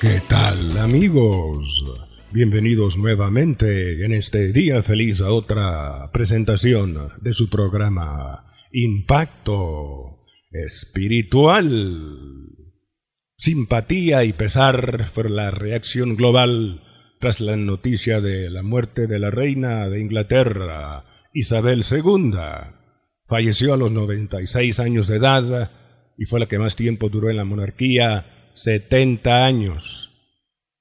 ¿Qué tal amigos? Bienvenidos nuevamente en este día feliz a otra presentación de su programa Impacto Espiritual. Simpatía y pesar por la reacción global tras la noticia de la muerte de la reina de Inglaterra, Isabel II. Falleció a los 96 años de edad y fue la que más tiempo duró en la monarquía 70 años.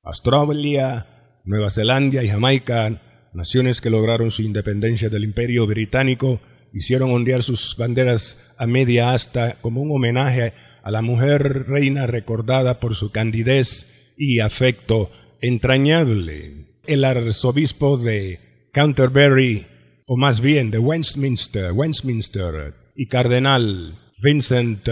Australia, Nueva Zelanda y Jamaica, naciones que lograron su independencia del imperio británico, hicieron ondear sus banderas a media asta como un homenaje a la mujer reina recordada por su candidez y afecto entrañable. El arzobispo de Canterbury, o más bien de Westminster, Westminster y cardenal Vincent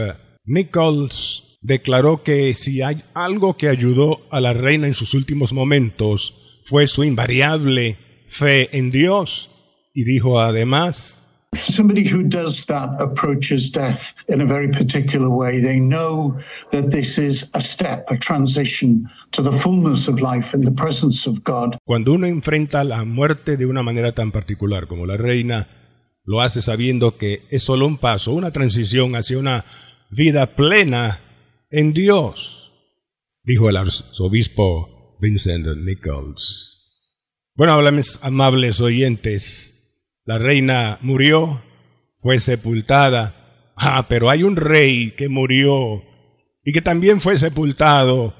Nichols declaró que si hay algo que ayudó a la reina en sus últimos momentos fue su invariable fe en Dios y dijo además Somebody who does that approaches death in a very particular way. They know that this is a step, a transition to the fullness of life in the presence of God. Cuando uno enfrenta la muerte de una manera tan particular como la reina, lo hace sabiendo que es solo un paso, una transición hacia una vida plena en Dios, dijo el arzobispo Vincent Nichols. Bueno, amables oyentes, la reina murió, fue sepultada. Ah, pero hay un rey que murió y que también fue sepultado,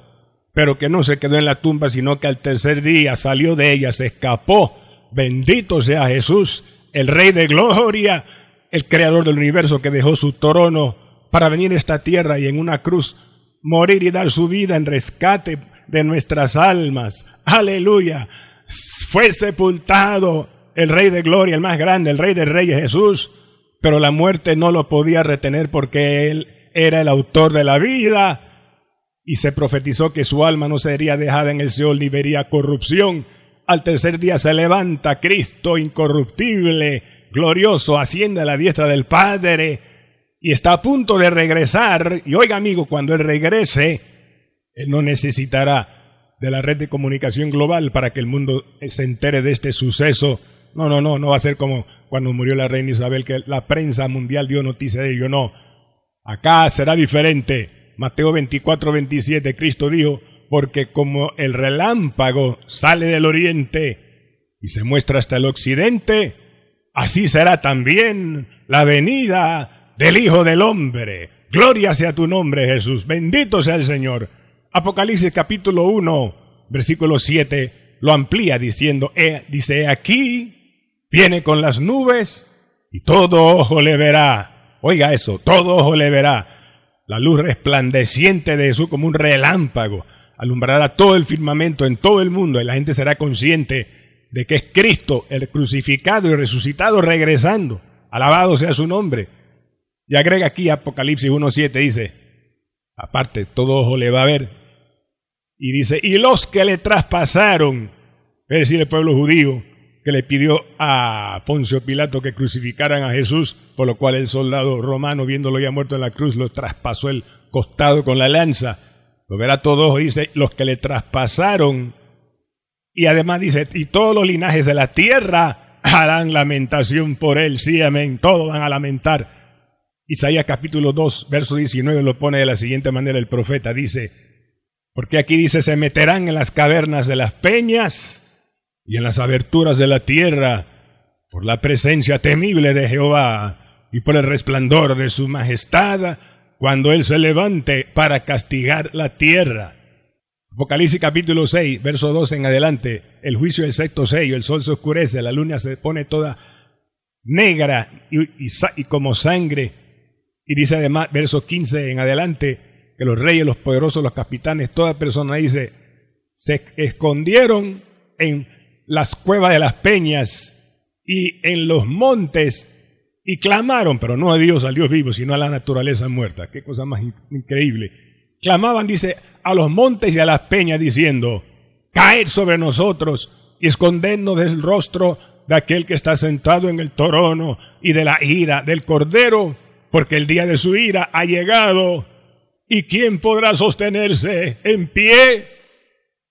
pero que no se quedó en la tumba, sino que al tercer día salió de ella, se escapó. Bendito sea Jesús, el rey de gloria, el creador del universo que dejó su trono para venir a esta tierra y en una cruz morir y dar su vida en rescate de nuestras almas. Aleluya. Fue sepultado el Rey de Gloria, el más grande, el Rey de Reyes Jesús, pero la muerte no lo podía retener porque Él era el autor de la vida y se profetizó que su alma no sería dejada en el Seol ni vería corrupción. Al tercer día se levanta Cristo incorruptible, glorioso, asciende a la diestra del Padre y está a punto de regresar, y oiga amigo, cuando él regrese, él no necesitará de la red de comunicación global para que el mundo se entere de este suceso. No, no, no, no va a ser como cuando murió la reina Isabel, que la prensa mundial dio noticia de ello, no. Acá será diferente. Mateo 24, 27, Cristo dijo, porque como el relámpago sale del oriente y se muestra hasta el occidente, así será también la venida del Hijo del Hombre. Gloria sea tu nombre, Jesús. Bendito sea el Señor. Apocalipsis capítulo 1, versículo 7, lo amplía diciendo, dice, aquí viene con las nubes y todo ojo le verá. Oiga eso, todo ojo le verá. La luz resplandeciente de Jesús como un relámpago alumbrará todo el firmamento en todo el mundo y la gente será consciente de que es Cristo, el crucificado y resucitado, regresando. Alabado sea su nombre. Y agrega aquí Apocalipsis 1.7, dice, aparte, todo ojo le va a ver. Y dice, y los que le traspasaron, es decir, el pueblo judío, que le pidió a Poncio Pilato que crucificaran a Jesús, por lo cual el soldado romano, viéndolo ya muerto en la cruz, lo traspasó el costado con la lanza. Lo verá todo ojo, dice, los que le traspasaron. Y además dice, y todos los linajes de la tierra harán lamentación por él. Sí, amén. Todos van a lamentar Isaías capítulo 2, verso 19 lo pone de la siguiente manera el profeta, dice, porque aquí dice, se meterán en las cavernas de las peñas y en las aberturas de la tierra por la presencia temible de Jehová y por el resplandor de su majestad cuando Él se levante para castigar la tierra. Apocalipsis capítulo 6, verso 2 en adelante, el juicio del sexto sello, el sol se oscurece, la luna se pone toda negra y, y como sangre y dice además, verso 15 en adelante, que los reyes, los poderosos, los capitanes, toda persona dice, se escondieron en las cuevas de las peñas y en los montes y clamaron, pero no a Dios, al Dios vivo, sino a la naturaleza muerta. Qué cosa más increíble. Clamaban, dice, a los montes y a las peñas diciendo, caed sobre nosotros y escondednos del rostro de aquel que está sentado en el trono y de la ira del cordero, porque el día de su ira ha llegado. ¿Y quién podrá sostenerse en pie?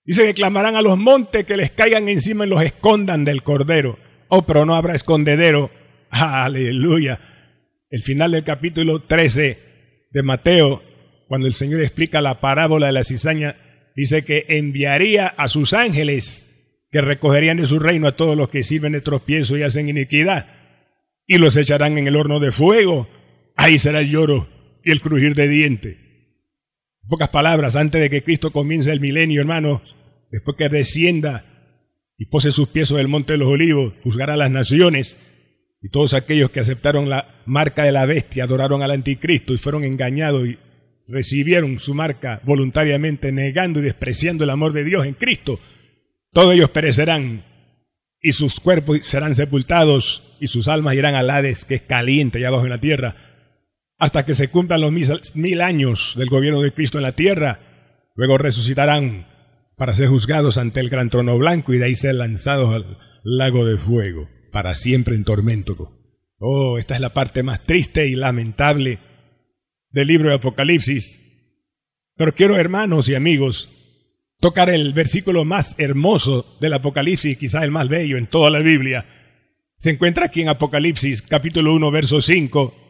Dice que clamarán a los montes que les caigan encima y los escondan del cordero. Oh, pero no habrá escondedero. Aleluya. El final del capítulo 13 de Mateo, cuando el Señor explica la parábola de la cizaña, dice que enviaría a sus ángeles que recogerían de su reino a todos los que sirven de tropiezo y hacen iniquidad, y los echarán en el horno de fuego. Ahí será el lloro y el crujir de dientes. En pocas palabras, antes de que Cristo comience el milenio, hermanos, después que descienda y pose sus pies sobre el monte de los olivos, juzgará a las naciones, y todos aquellos que aceptaron la marca de la bestia, adoraron al anticristo y fueron engañados y recibieron su marca voluntariamente, negando y despreciando el amor de Dios en Cristo, todos ellos perecerán y sus cuerpos serán sepultados y sus almas irán al Hades, que es caliente allá abajo en la tierra, hasta que se cumplan los mil, años del gobierno de Cristo en la tierra. Luego resucitarán para ser juzgados ante el gran trono blanco y de ahí ser lanzados al lago de fuego, para siempre en tormento. Oh, esta es la parte más triste y lamentable del libro de Apocalipsis. Pero quiero, hermanos y amigos, tocar el versículo más hermoso del Apocalipsis, quizás el más bello en toda la Biblia. Se encuentra aquí en Apocalipsis capítulo 1, verso 5.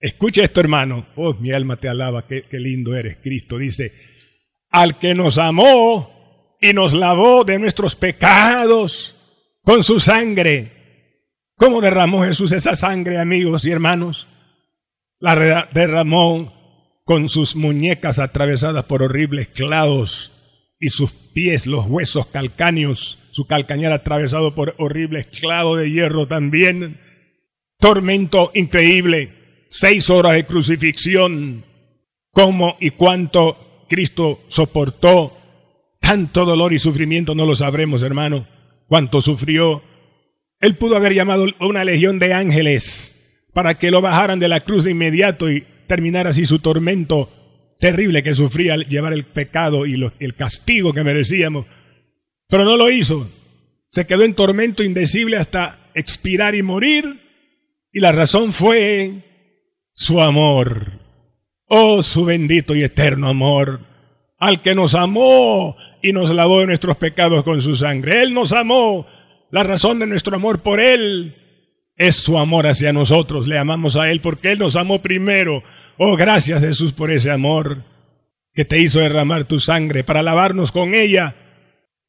Escucha esto, hermano. Oh, mi alma te alaba, qué, lindo eres, Cristo. Dice, al que nos amó y nos lavó de nuestros pecados con su sangre. ¿Cómo derramó Jesús esa sangre, amigos y hermanos? La derramó con sus muñecas atravesadas por horribles clavos y sus pies, los huesos calcáneos, su calcañar atravesado por horribles clavos de hierro también. Tormento increíble, seis horas de crucifixión. ¿Cómo y cuánto Cristo soportó? Tanto dolor y sufrimiento no lo sabremos, hermano. Cuánto sufrió. Él pudo haber llamado una legión de ángeles para que lo bajaran de la cruz de inmediato y terminar así su tormento terrible que sufría al llevar el pecado y el castigo que merecíamos. Pero no lo hizo. Se quedó en tormento indecible hasta expirar y morir. Y la razón fue su amor. Oh, su bendito y eterno amor. Al que nos amó y nos lavó de nuestros pecados con su sangre. Él nos amó. La razón de nuestro amor por Él es su amor hacia nosotros. Le amamos a Él porque Él nos amó primero. Oh, gracias Jesús por ese amor que te hizo derramar tu sangre para lavarnos con ella.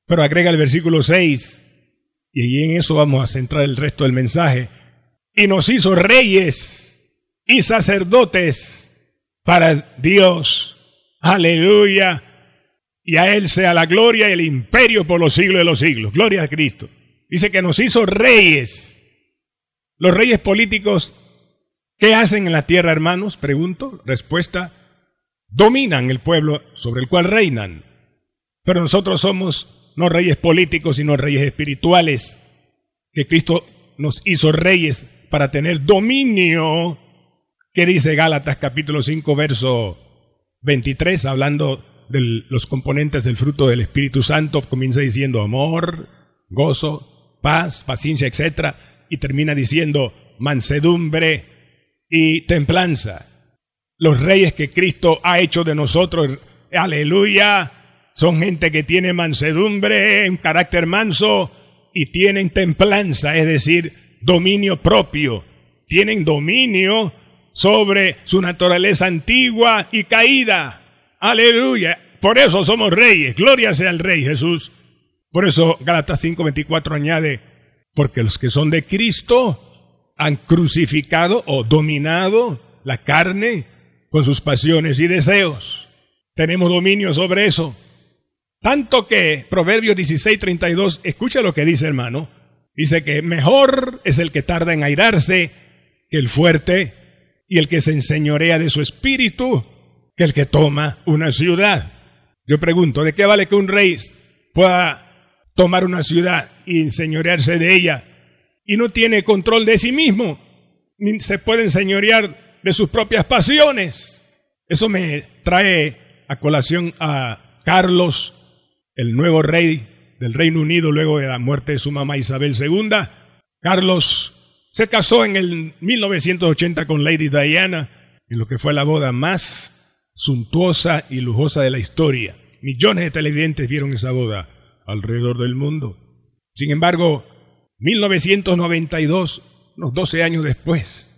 Pero agrega el versículo 6, y en eso vamos a centrar el resto del mensaje. Y nos hizo reyes y sacerdotes para Dios. Aleluya. Y a Él sea la gloria y el imperio por los siglos de los siglos. Gloria a Cristo. Dice que nos hizo reyes. Los reyes políticos ¿Qué hacen en la tierra, hermanos? Pregunto. Respuesta. Dominan el pueblo sobre el cual reinan. Pero nosotros somos no reyes políticos, sino reyes espirituales. Que Cristo nos hizo reyes para tener dominio. ¿Qué dice Gálatas capítulo 5, verso 23? Hablando de los componentes del fruto del Espíritu Santo, comienza diciendo amor, gozo, paz, paciencia, etc. Y termina diciendo mansedumbre, y templanza. Los reyes que Cristo ha hecho de nosotros, aleluya, son gente que tiene mansedumbre, un carácter manso y tienen templanza, es decir, dominio propio. Tienen dominio sobre su naturaleza antigua y caída. Aleluya. Por eso somos reyes. Gloria sea al Rey Jesús. Por eso Gálatas 5:24 añade, porque los que son de Cristo han crucificado o dominado la carne con sus pasiones y deseos. Tenemos dominio sobre eso. Tanto que Proverbios 16:32, escucha lo que dice hermano, dice que mejor es el que tarda en airarse que el fuerte y el que se enseñorea de su espíritu que el que toma una ciudad. Yo pregunto, ¿de qué vale que un rey pueda tomar una ciudad y enseñorearse de ella y no tiene control de sí mismo, ni se puede enseñorear de sus propias pasiones? Eso me trae a colación a Carlos, el nuevo rey del Reino Unido luego de la muerte de su mamá Isabel II. Carlos se casó en el 1980 con Lady Diana, en lo que fue la boda más suntuosa y lujosa de la historia. Millones de televidentes vieron esa boda alrededor del mundo. Sin embargo, 1992, unos 12 años después,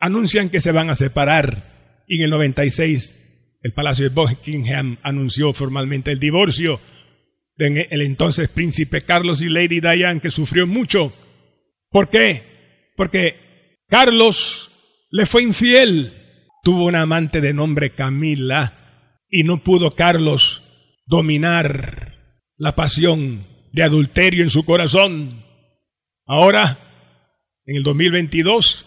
anuncian que se van a separar y en el 96 el Palacio de Buckingham anunció formalmente el divorcio de entonces príncipe Carlos y Lady Diane que sufrió mucho. ¿Por qué? Porque Carlos le fue infiel. Tuvo una amante de nombre Camila y no pudo Carlos dominar la pasión de adulterio en su corazón. Ahora, en el 2022,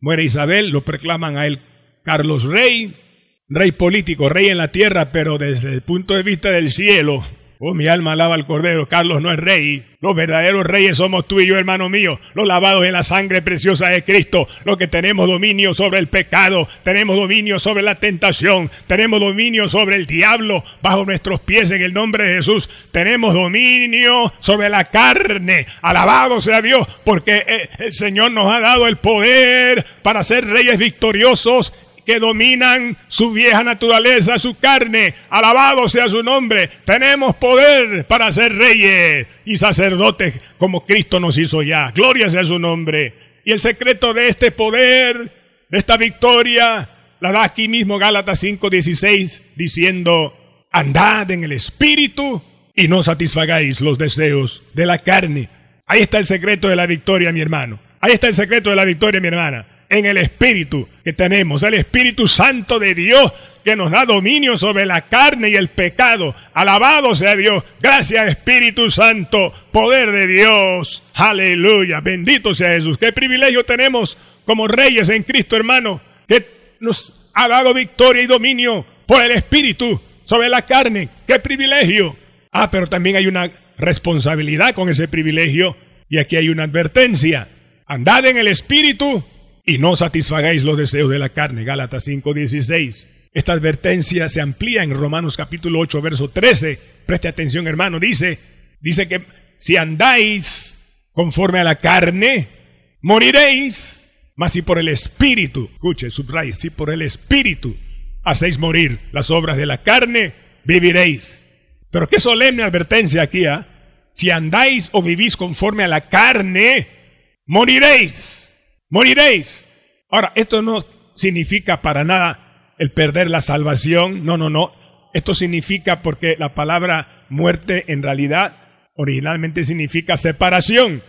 muere Isabel, lo proclaman a él Carlos Rey, rey político, rey en la tierra, pero desde el punto de vista del cielo, Oh, mi alma alaba al Cordero. Carlos no es rey. Los verdaderos reyes somos tú y yo, hermano mío. Los lavados en la sangre preciosa de Cristo. Los que tenemos dominio sobre el pecado. Tenemos dominio sobre la tentación. Tenemos dominio sobre el diablo bajo nuestros pies en el nombre de Jesús. Tenemos dominio sobre la carne. Alabado sea Dios. Porque eh, el Señor nos ha dado el poder para ser reyes victoriosos que dominan su vieja naturaleza, su carne. Alabado sea su nombre. Tenemos poder para ser reyes y sacerdotes como Cristo nos hizo ya. Gloria sea su nombre. Y el secreto de este poder, de esta victoria, la da aquí mismo Gálatas 5:16, diciendo, andad en el Espíritu y no satisfagáis los deseos de la carne. Ahí está el secreto de la victoria, mi hermano. Ahí está el secreto de la victoria, mi hermana en el Espíritu que tenemos, el Espíritu Santo de Dios que nos da dominio sobre la carne y el pecado. Alabado sea Dios. Gracias Espíritu Santo, poder de Dios. Aleluya. Bendito sea Jesús. Qué privilegio tenemos como reyes en Cristo, hermano, que nos ha dado victoria y dominio por el Espíritu sobre la carne. Qué privilegio. Ah, pero también hay una responsabilidad con ese privilegio. Y aquí hay una advertencia. Andad en el Espíritu y no satisfagáis los deseos de la carne. Gálatas 5:16. Esta advertencia se amplía en Romanos capítulo 8, verso 13. Preste atención, hermano. Dice, dice que si andáis conforme a la carne, moriréis. Mas si por el Espíritu, escuche, subraye, si por el Espíritu hacéis morir las obras de la carne, viviréis. Pero qué solemne advertencia aquí, ¿ah? Si andáis o vivís conforme a la carne, moriréis moriréis. Ahora, esto no significa para nada el perder la salvación, no, no, no. Esto significa porque la palabra muerte en realidad originalmente significa separación.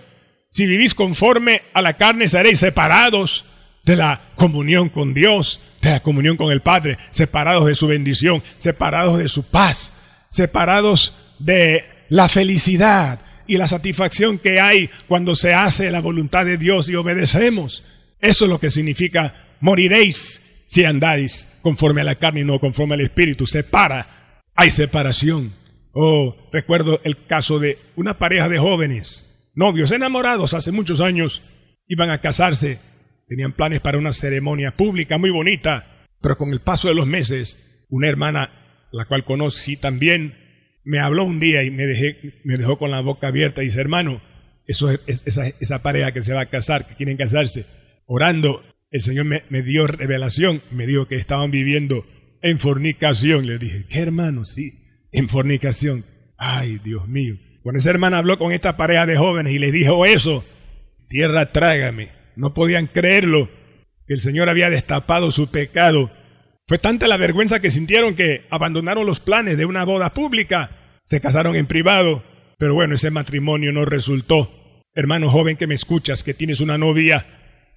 Si vivís conforme a la carne, seréis separados de la comunión con Dios, de la comunión con el Padre, separados de su bendición, separados de su paz, separados de la felicidad, y la satisfacción que hay cuando se hace la voluntad de Dios y obedecemos. Eso es lo que significa moriréis si andáis conforme a la carne y no conforme al Espíritu. Separa, hay separación. Oh, recuerdo el caso de una pareja de jóvenes, novios, enamorados hace muchos años, iban a casarse, tenían planes para una ceremonia pública muy bonita, pero con el paso de los meses, una hermana, la cual conocí también, me habló un día y me, dejó con la boca abierta y dice, hermano, eso es, esa, pareja que se va a casar, que quieren casarse, orando, el Señor me, me, dio revelación, me dijo que estaban viviendo en fornicación. Le dije, ¿qué hermano? Sí, en fornicación. Ay, Dios mío. Cuando esa hermana habló con esta pareja de jóvenes y les dijo eso, tierra trágame. No podían creerlo, que el Señor había destapado su pecado fue tanta la vergüenza que sintieron que abandonaron los planes de una boda pública, se casaron en privado, pero bueno, ese matrimonio no resultó. Hermano joven que me escuchas, que tienes una novia,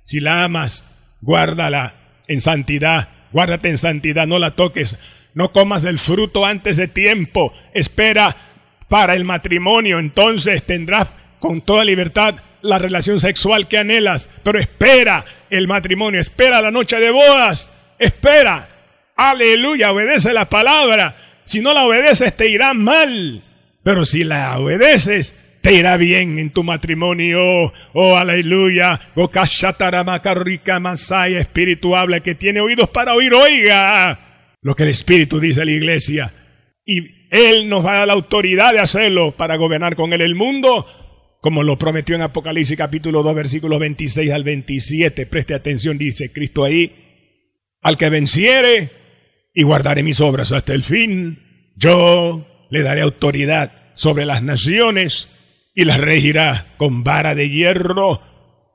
si la amas, guárdala en santidad, guárdate en santidad, no la toques, no comas el fruto antes de tiempo, espera para el matrimonio, entonces tendrás con toda libertad la relación sexual que anhelas, pero espera el matrimonio, espera la noche de bodas, espera Aleluya, obedece la palabra. Si no la obedeces te irá mal. Pero si la obedeces, te irá bien en tu matrimonio. Oh, aleluya. Oh, Masaya, espiritual que tiene oídos para oír, oiga lo que el Espíritu dice a la iglesia. Y Él nos va a la autoridad de hacerlo para gobernar con Él el mundo, como lo prometió en Apocalipsis capítulo 2, versículos 26 al 27. Preste atención, dice Cristo ahí. Al que venciere y guardaré mis obras hasta el fin, yo le daré autoridad sobre las naciones y las regirá con vara de hierro,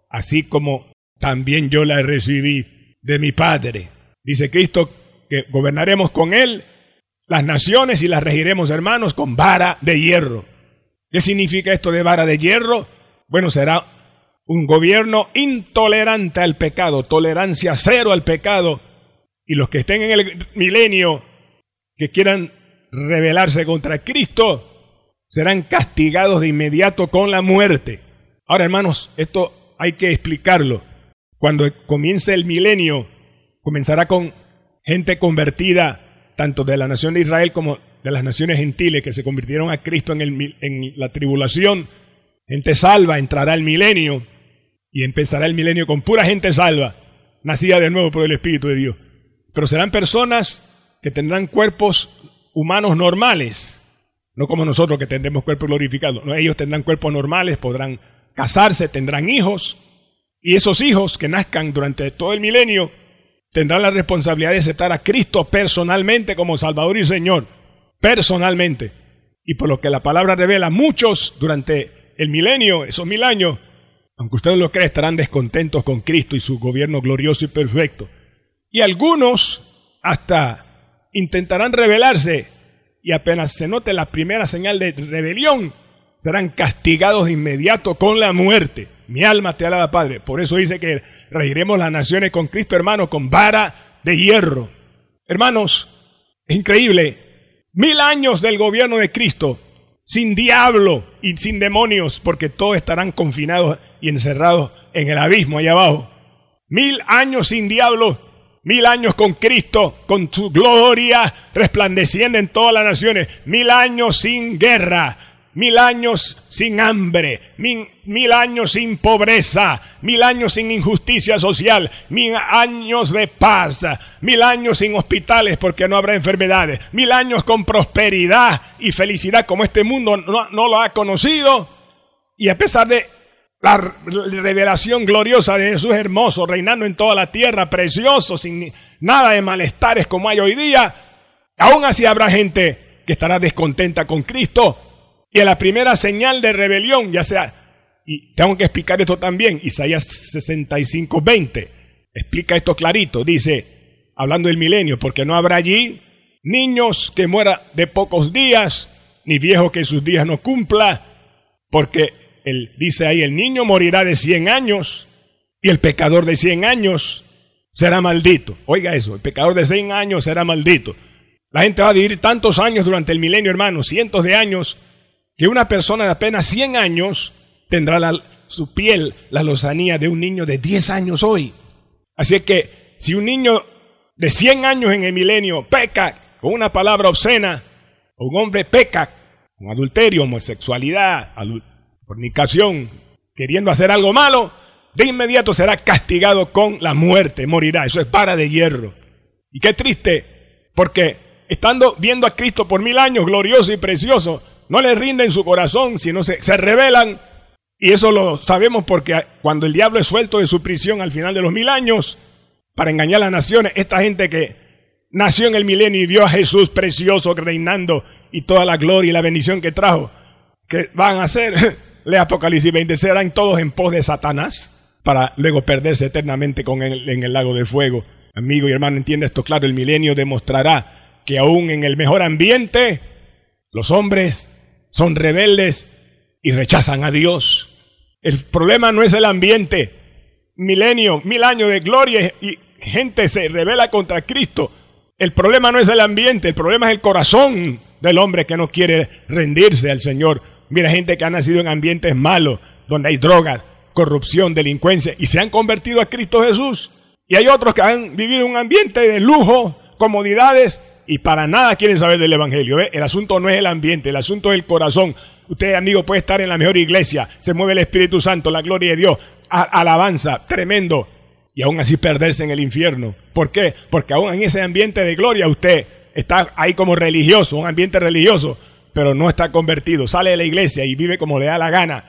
así como también yo la recibí de mi Padre. Dice Cristo que gobernaremos con Él las naciones y las regiremos, hermanos, con vara de hierro. ¿Qué significa esto de vara de hierro? Bueno, será un gobierno intolerante al pecado, tolerancia cero al pecado. Y los que estén en el milenio, que quieran rebelarse contra Cristo, serán castigados de inmediato con la muerte. Ahora, hermanos, esto hay que explicarlo. Cuando comience el milenio, comenzará con gente convertida tanto de la nación de Israel como de las naciones gentiles que se convirtieron a Cristo en, el, en la tribulación. Gente salva entrará el milenio y empezará el milenio con pura gente salva, nacida de nuevo por el Espíritu de Dios. Pero serán personas que tendrán cuerpos humanos normales, no como nosotros que tendremos cuerpos glorificados. No, ellos tendrán cuerpos normales, podrán casarse, tendrán hijos, y esos hijos que nazcan durante todo el milenio tendrá la responsabilidad de aceptar a Cristo personalmente como Salvador y Señor. Personalmente. Y por lo que la palabra revela, muchos durante el milenio, esos mil años, aunque ustedes lo crean, estarán descontentos con Cristo y su gobierno glorioso y perfecto. Y algunos hasta intentarán rebelarse y apenas se note la primera señal de rebelión, serán castigados de inmediato con la muerte. Mi alma te alaba, Padre. Por eso dice que regiremos las naciones con Cristo, hermano, con vara de hierro. Hermanos, es increíble. Mil años del gobierno de Cristo, sin diablo y sin demonios, porque todos estarán confinados y encerrados en el abismo allá abajo. Mil años sin diablo, mil años con Cristo, con su gloria resplandeciendo en todas las naciones, mil años sin guerra, mil años sin hambre, mil, años sin pobreza, mil años sin injusticia social, mil años de paz, mil años sin hospitales porque no habrá enfermedades, mil años con prosperidad y felicidad como este mundo no, no lo ha conocido. Y a pesar de la revelación gloriosa de Jesús hermoso, reinando en toda la tierra, precioso, sin nada de malestares como hay hoy día, aún así habrá gente que estará descontenta con Cristo. Y a la primera señal de rebelión, ya sea, y tengo que explicar esto también, Isaías 65, 20, explica esto clarito, dice, hablando del milenio, porque no habrá allí niños que mueran de pocos días, ni viejos que sus días no cumpla, porque él dice ahí, el niño morirá de 100 años y el pecador de 100 años será maldito. Oiga eso, el pecador de 100 años será maldito. La gente va a vivir tantos años durante el milenio, hermano, cientos de años, que una persona de apenas 100 años tendrá su piel la lozanía de un niño de 10 años hoy. Así que si un niño de 100 años en el milenio peca con una palabra obscena, un hombre peca con adulterio, homosexualidad, fornicación, queriendo hacer algo malo, de inmediato será castigado con la muerte, morirá. Eso es para de hierro. Y qué triste, porque estando viendo a Cristo por mil años, glorioso y precioso, no le rinden su corazón, sino se, se rebelan. Y eso lo sabemos porque cuando el diablo es suelto de su prisión al final de los mil años, para engañar a las naciones, esta gente que nació en el milenio y vio a Jesús precioso reinando y toda la gloria y la bendición que trajo, que van a hacer, le Apocalipsis 20, serán todos en pos de Satanás para luego perderse eternamente con él en el lago de fuego. Amigo y hermano, entiende esto claro, el milenio demostrará que aún en el mejor ambiente, los hombres son rebeldes y rechazan a Dios. El problema no es el ambiente. Milenio, mil años de gloria y gente se revela contra Cristo. El problema no es el ambiente, el problema es el corazón del hombre que no quiere rendirse al Señor. Mira gente que ha nacido en ambientes malos, donde hay drogas, corrupción, delincuencia, y se han convertido a Cristo Jesús. Y hay otros que han vivido un ambiente de lujo, comodidades y para nada quieren saber del Evangelio. El asunto no es el ambiente, el asunto es el corazón. Usted, amigo, puede estar en la mejor iglesia, se mueve el Espíritu Santo, la gloria de Dios, alabanza, tremendo, y aún así perderse en el infierno. ¿Por qué? Porque aún en ese ambiente de gloria usted está ahí como religioso, un ambiente religioso, pero no está convertido. Sale de la iglesia y vive como le da la gana.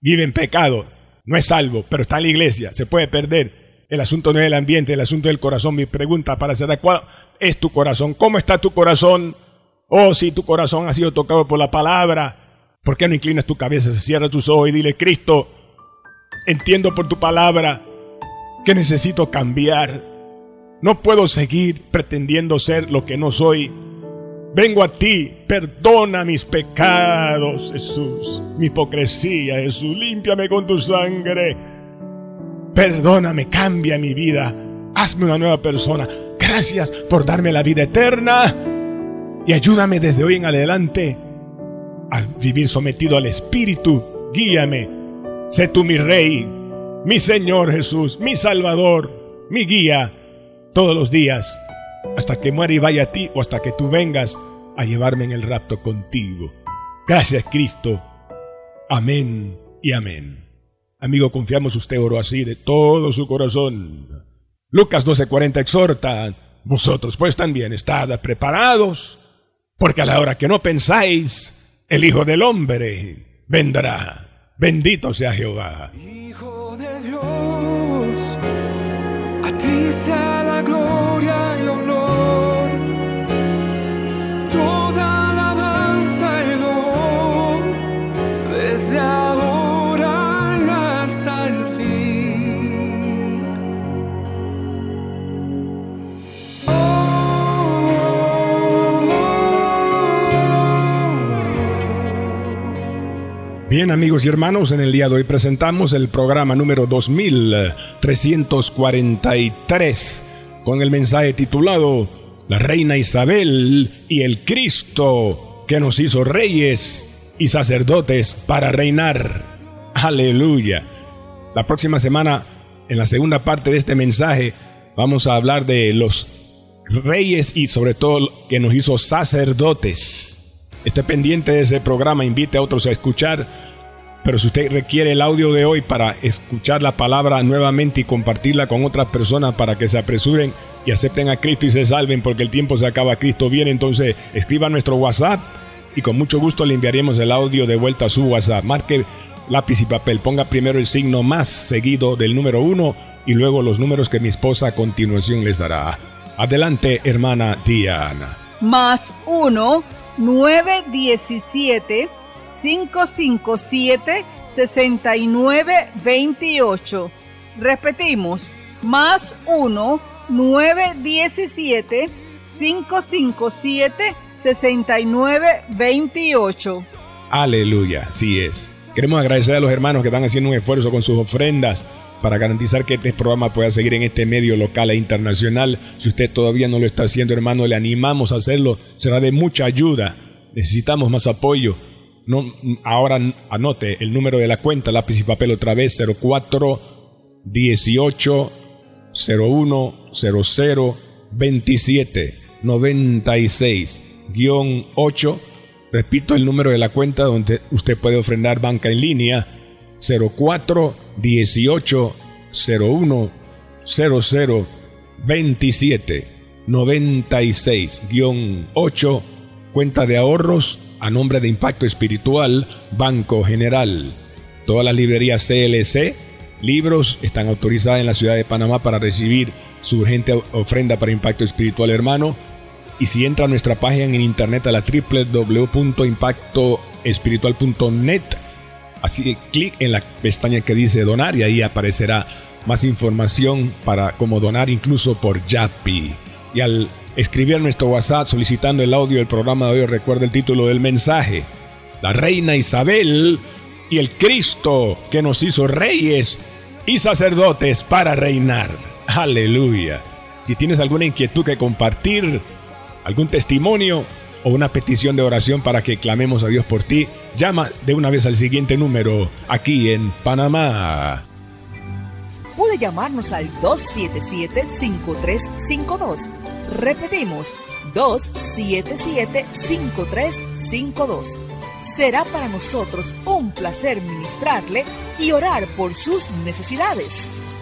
Vive en pecado. No es salvo, pero está en la iglesia. Se puede perder. El asunto no es el ambiente, el asunto es el corazón. Mi pregunta para ser ¿cuál es tu corazón? ¿Cómo está tu corazón? Oh, si tu corazón ha sido tocado por la palabra, ¿por qué no inclinas tu cabeza, se cierra tus ojos y dile, Cristo, entiendo por tu palabra que necesito cambiar. No puedo seguir pretendiendo ser lo que no soy. Vengo a ti, perdona mis pecados, Jesús, mi hipocresía, Jesús, límpiame con tu sangre. Perdóname, cambia mi vida, hazme una nueva persona. Gracias por darme la vida eterna y ayúdame desde hoy en adelante a vivir sometido al Espíritu. Guíame, sé tú mi Rey, mi Señor Jesús, mi Salvador, mi guía todos los días hasta que muera y vaya a ti o hasta que tú vengas a llevarme en el rapto contigo. Gracias Cristo. Amén y amén. Amigo, confiamos usted oro así de todo su corazón. Lucas 12:40 exhorta, vosotros pues también estad preparados, porque a la hora que no pensáis, el Hijo del Hombre vendrá. Bendito sea Jehová. Hijo de Dios, a ti sea la gloria y honor. Bien amigos y hermanos, en el día de hoy presentamos el programa número 2343 con el mensaje titulado La Reina Isabel y el Cristo que nos hizo reyes y sacerdotes para reinar. Aleluya. La próxima semana, en la segunda parte de este mensaje, vamos a hablar de los reyes y sobre todo que nos hizo sacerdotes. Esté pendiente de ese programa, invite a otros a escuchar. Pero si usted requiere el audio de hoy para escuchar la palabra nuevamente y compartirla con otras personas para que se apresuren y acepten a Cristo y se salven porque el tiempo se acaba, Cristo viene, entonces escriba nuestro WhatsApp y con mucho gusto le enviaremos el audio de vuelta a su WhatsApp. Marque lápiz y papel, ponga primero el signo más seguido del número uno y luego los números que mi esposa a continuación les dará. Adelante, hermana Diana. Más uno 917 557 6928. Repetimos, más 1 917 557 6928. Aleluya, así es. Queremos agradecer a los hermanos que están haciendo un esfuerzo con sus ofrendas para garantizar que este programa pueda seguir en este medio local e internacional. Si usted todavía no lo está haciendo, hermano, le animamos a hacerlo. Será de mucha ayuda. Necesitamos más apoyo. Ahora anote el número de la cuenta, lápiz y papel otra vez, 04 18 01 00 27 96 8. Repito el número de la cuenta donde usted puede ofrendar banca en línea 04 18 01 00 27 96 8 cuenta de ahorros a nombre de Impacto Espiritual Banco General. Todas las librerías CLC libros están autorizadas en la ciudad de Panamá para recibir su urgente ofrenda para Impacto Espiritual Hermano. Y si entra a nuestra página en internet a la www.impactoespiritual.net, así clic en la pestaña que dice donar y ahí aparecerá más información para cómo donar incluso por Yapi. Y al escribir nuestro WhatsApp solicitando el audio del programa de hoy, recuerda el título del mensaje. La reina Isabel y el Cristo que nos hizo reyes y sacerdotes para reinar. Aleluya. Si tienes alguna inquietud que compartir, algún testimonio o una petición de oración para que clamemos a Dios por ti, llama de una vez al siguiente número aquí en Panamá. Puede llamarnos al 277-5352 Repetimos, 277-5352. Será para nosotros un placer ministrarle y orar por sus necesidades.